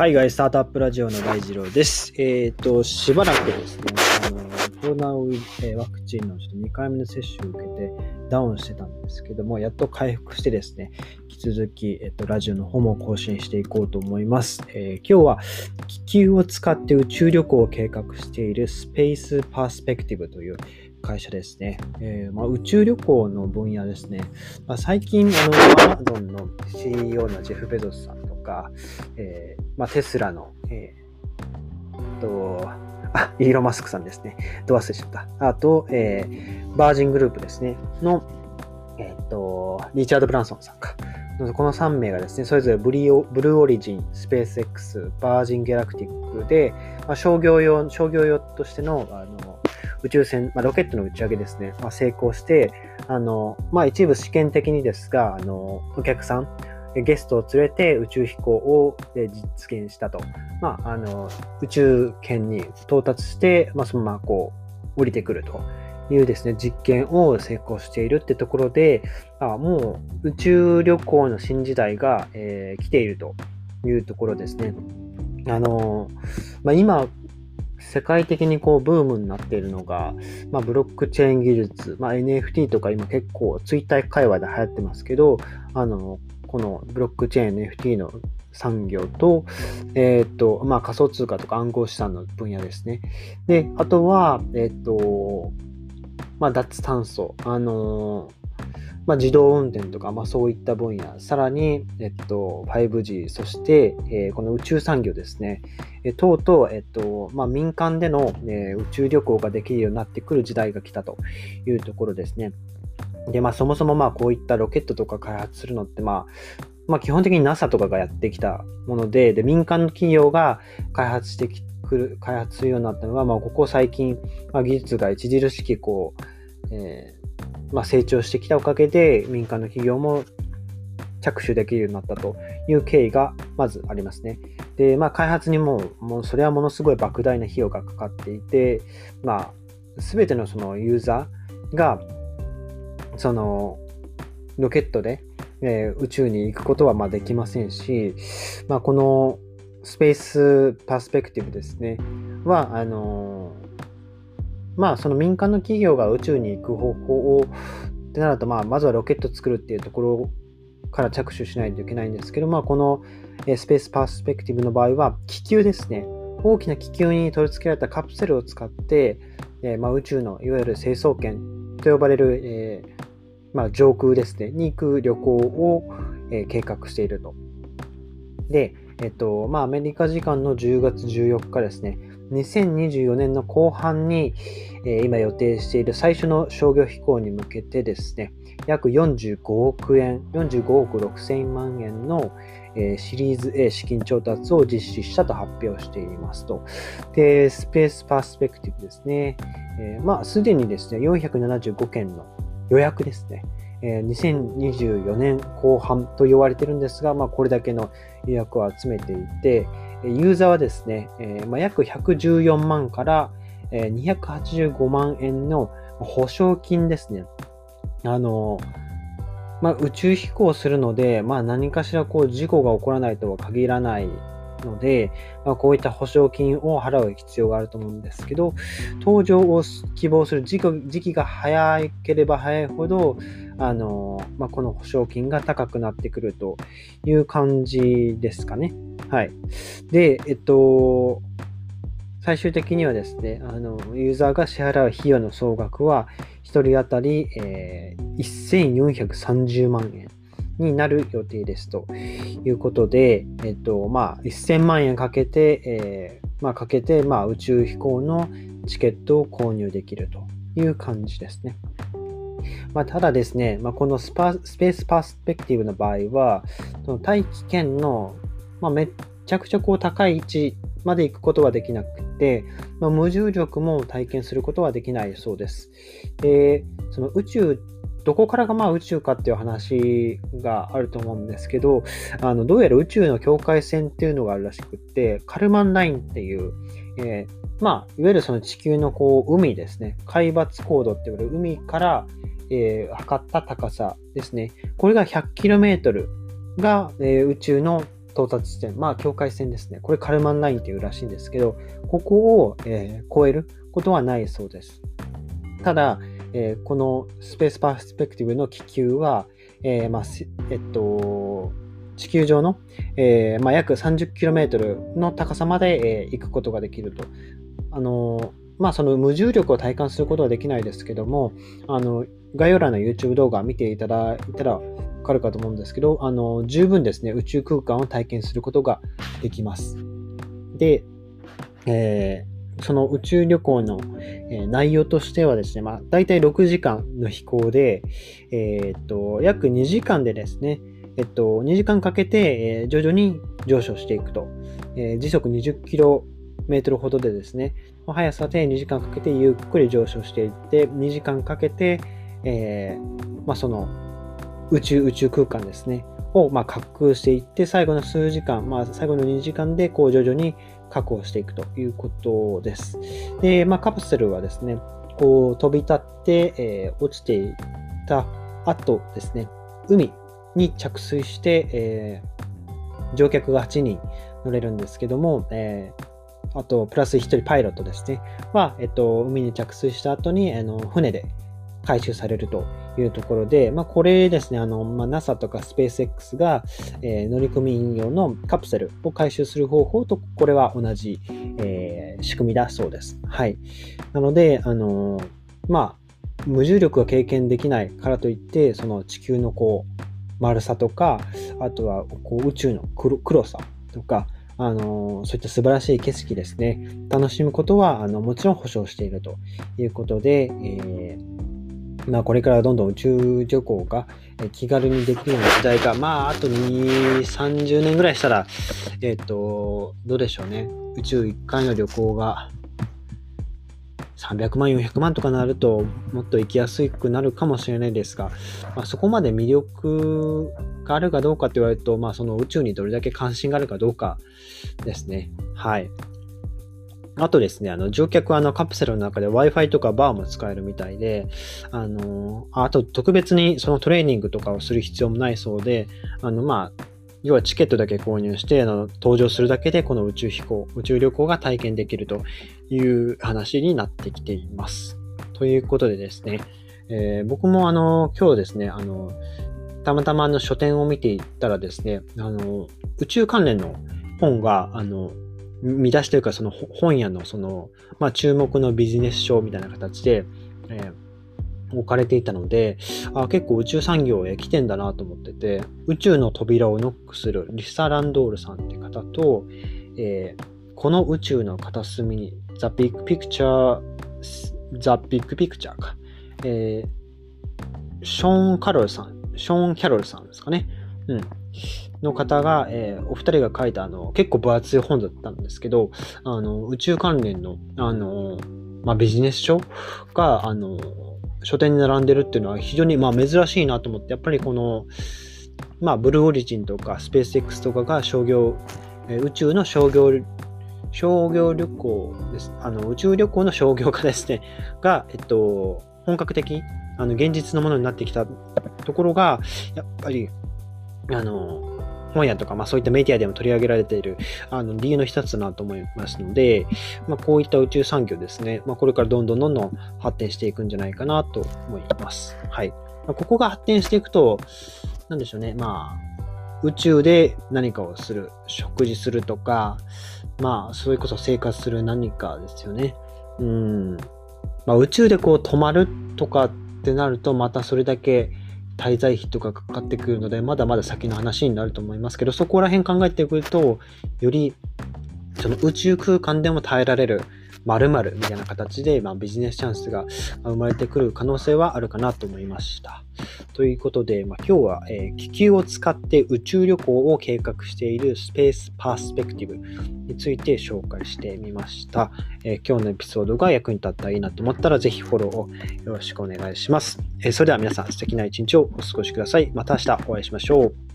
海外スタートアップラジオの大二郎です。えっ、と、しばらくですね、あのコロナウイえーワクチンのちょっと2回目の接種を受けてダウンしてたんですけども、やっと回復してですね、引き続き、えっ、と、ラジオの方も更新していこうと思います。え今日は気球を使って宇宙旅行を計画しているスペースパースペクティブという会社ですね。えーまあ、宇宙旅行の分野ですね。まあ、最近、あの、アマゾンの CEO のジェフ・ベゾスさんとか、えーまあ、テスラの、えーと、あ、イーロン・マスクさんですね。ど忘れちゃった。あと、えーバージングループですね。の、えっ、と、リチャード・ブランソンさんか。この3名がですね、それぞれブリオブルーオリジン、スペース X、バージン・ギャラクティックで、まあ、商業用、商業用としての、あの、宇宙船、まあ、ロケットの打ち上げですね、まあ、成功して、あの、まあ、一部試験的にですが、あの、お客さん、ゲストを連れて宇宙飛行を実現したと。まあ、あの、宇宙圏に到達して、まあ、そのままこう、降りてくるというですね、実験を成功しているってところで、あもう宇宙旅行の新時代が、えー来ているというところですね。あの、まあ、今、世界的にこうブームになっているのが、まあ、ブロックチェーン技術、まあ、NFT とか今結構ツイッター界隈で流行ってますけど、あの、このブロックチェーン NFT の産業と、えっ、と、まあ、仮想通貨とか暗号資産の分野ですね。で、あとは、えっ、と、まあ、脱炭素、あのまあ、自動運転とか、まあ、そういった分野、さらに、えっと、5G、そして、えーこの宇宙産業ですね、えー等々、えっとまあ、民間での、えー宇宙旅行ができるようになってくる時代が来たというところですね。で、まあ、そもそもまあこういったロケットとか開発するのって、まあ、まあ、基本的に NASA とかがやってきたもので、で民間の企業が開発してくる開発するようになったのが、まあ、ここ最近、まあ、技術が著しくこう、えーまあ、成長してきたおかげで民間の企業も着手できるようになったという経緯がまずありますね。で、まあ、開発にも、もうそれはものすごい莫大な費用がかかっていて、まあ、すべてのそのユーザーが、その、ロケットで、えー宇宙に行くことはまできませんし、まあ、このスペースパースペクティブですね、は、あのまあ、その民間の企業が宇宙に行く方法をってなると、まあ、まずはロケット作るっていうところから着手しないといけないんですけど、まあ、このえスペースパースペクティブの場合は気球ですね。大きな気球に取り付けられたカプセルを使って、えーまあ、宇宙のいわゆる成層圏と呼ばれる、えーまあ、上空ですねに行く旅行を、え計画していると。で、えっとまあ、アメリカ時間の10月14日ですね2024年の後半に、え今予定している最初の商業飛行に向けてですね、約45億円、45億6千万円の、えシリーズ A 資金調達を実施したと発表していますと。で、スペースパースペクティブですね。えまあ、すでにですね、475件の予約ですね。えー2024年後半と言われてるんですが、まあ、これだけの予約を集めていて、ユーザーはですね、えま、約114万から、285万円の保証金ですね。あのまあ、宇宙飛行するので、まあ、何かしらこう事故が起こらないとは限らないので、まあ、こういった保証金を払う必要があると思うんですけど、搭乗を希望する時期時期が早ければ早いほど、あのまあ、この保証金が高くなってくるという感じですかね。はい。で、えっと、最終的にはですね、あのユーザーが支払う費用の総額は、1人当たり、えー1430万円になる予定ですということで、えっと、まあ、1000万円かけて、えーまあ、かけて、まあ、宇宙飛行のチケットを購入できるという感じですね。まあ、ただですね、まあ、このスパスペースパースペクティブの場合は、その大気圏の、まあ、めっちゃくちゃこう高い位置まで行くことはできなくて、まあ、無重力も体験することはできないそうです。で、その宇宙、どこからがまあ宇宙かっていう話があると思うんですけど、あのどうやら宇宙の境界線っていうのがあるらしくって、カルマンラインっていう、えーまあ、いわゆるその地球のこう海ですね、海抜高度って言われる海から、えー測った高さですね。これが 100km が、えー宇宙の到達地点、まあ境界線ですね。これカルマンラインっていうらしいんですけど、ここを、えー、超えることはないそうです。ただ、えー、このスペースパースペクティブの気球は、えーまあえっと、地球上の、えーまあ、約 30km の高さまで、えー、行くことができると。あのまあ、その無重力を体感することはできないですけども、あの概要欄の YouTube 動画を見ていただいたらわかるかと思うんですけど、あの十分ですね、宇宙空間を体験することができます。で、えー、その宇宙旅行の、内容としてはですね、まあ、大体6時間の飛行で、えー、っと、約2時間でですね、えっと、2時間かけて、え徐々に上昇していくと。え時速20キロメートルほどでですね、速さで2時間かけてゆっくり上昇していって、2時間かけて、えー、まあ、その宇宙、宇宙空間ですね、をま滑空していって、最後の数時間、まあ、最後の2時間でこう徐々に確保していくということです。で、まあ、カプセルはですね、こう飛び立って、えー、落ちていった後ですね、海に着水して、えー、乗客が8人乗れるんですけども、えー、あと、プラス1人パイロットですね、は、えっと、海に着水した後に、あの船で回収されるというところで、まあ、これですね、あの、まあ、NASA とかスペース X が、えー、乗組員用のカプセルを回収する方法と、これは同じ、えー、仕組みだそうです。はい。なので、あのー、まあ、無重力が経験できないからといって、その地球のこう、丸さとか、あとはこう宇宙の黒さとか、あのそういった素晴らしい景色ですね、楽しむことはあのもちろん保証しているということで、えー、まあ、これからどんどん宇宙旅行が気軽にできるような時代が、まあ、あと2、30年ぐらいしたら、えっ、ー、と、どうでしょうね。宇宙1回の旅行が300万、400万とかなると、もっと行きやすくなるかもしれないですが、まあ、そこまで魅力があるかどうかって言われると、まあ、その宇宙にどれだけ関心があるかどうかですね。はい。あとですね、あの乗客はあのカプセルの中で Wi-Fi とかバーも使えるみたいで、あの、あと特別にそのトレーニングとかをする必要もないそうで、あの、まあ、要はチケットだけ購入して、あの登場するだけでこの宇宙飛行、宇宙旅行が体験できるという話になってきています。ということでですね、えー、僕もあの、今日ですね、あの、たまたまあの書店を見ていったらですね、あの、宇宙関連の本が、あの、見出しというか、その本屋のその、まあ、注目のビジネス書みたいな形で、えー置かれていたので、あ結構宇宙産業へ来てんだなと思ってて、宇宙の扉をノックするリサ・ランドールさんって方と、えー、この宇宙の片隅に The Big Picture, The Big Picture か、えー、ショーン・カロルさん、ショーン・キャロルさんですかね。うん。の方が、えー、お二人が書いたあの結構分厚い本だったんですけど、あの宇宙関連のあの、まあ、ビジネス書があの書店に並んでるっていうのは非常にまあ珍しいなと思って、やっぱりこの、まあ、ブルーオリジンとかスペース X とかが商業、え宇宙の商業、商業旅行です。あの、宇宙旅行の商業化ですね。が、えっと、本格的、あの、現実のものになってきたところが、やっぱり、あの、本屋とか、まあ、そういったメディアでも取り上げられているあの理由の一つだなと思いますので、まあ、こういった宇宙産業ですね、まあ、これからどんどんどんどん発展していくんじゃないかなと思います。はい。まあ、ここが発展していくと、なんでしょうね、まあ、宇宙で何かをする、食事するとか、まあ、それこそ生活する何かですよね。うん。まあ、宇宙でこう止まるとかってなると、またそれだけ滞在費とかかかってくるので、まだまだ先の話になると思いますけど、そこら辺考えてくると、よりその宇宙空間でも耐えられる〇〇みたいな形で、まあ、ビジネスチャンスが生まれてくる可能性はあるかなと思いました。ということで、まあ、今日は、えー、気球を使って宇宙旅行を計画しているスペースパースペクティブについて紹介してみました。えー、今日のエピソードが役に立ったらいいなと思ったら、ぜひフォローをよろしくお願いします。えー、それでは皆さん素敵な一日をお過ごしください。また明日お会いしましょう。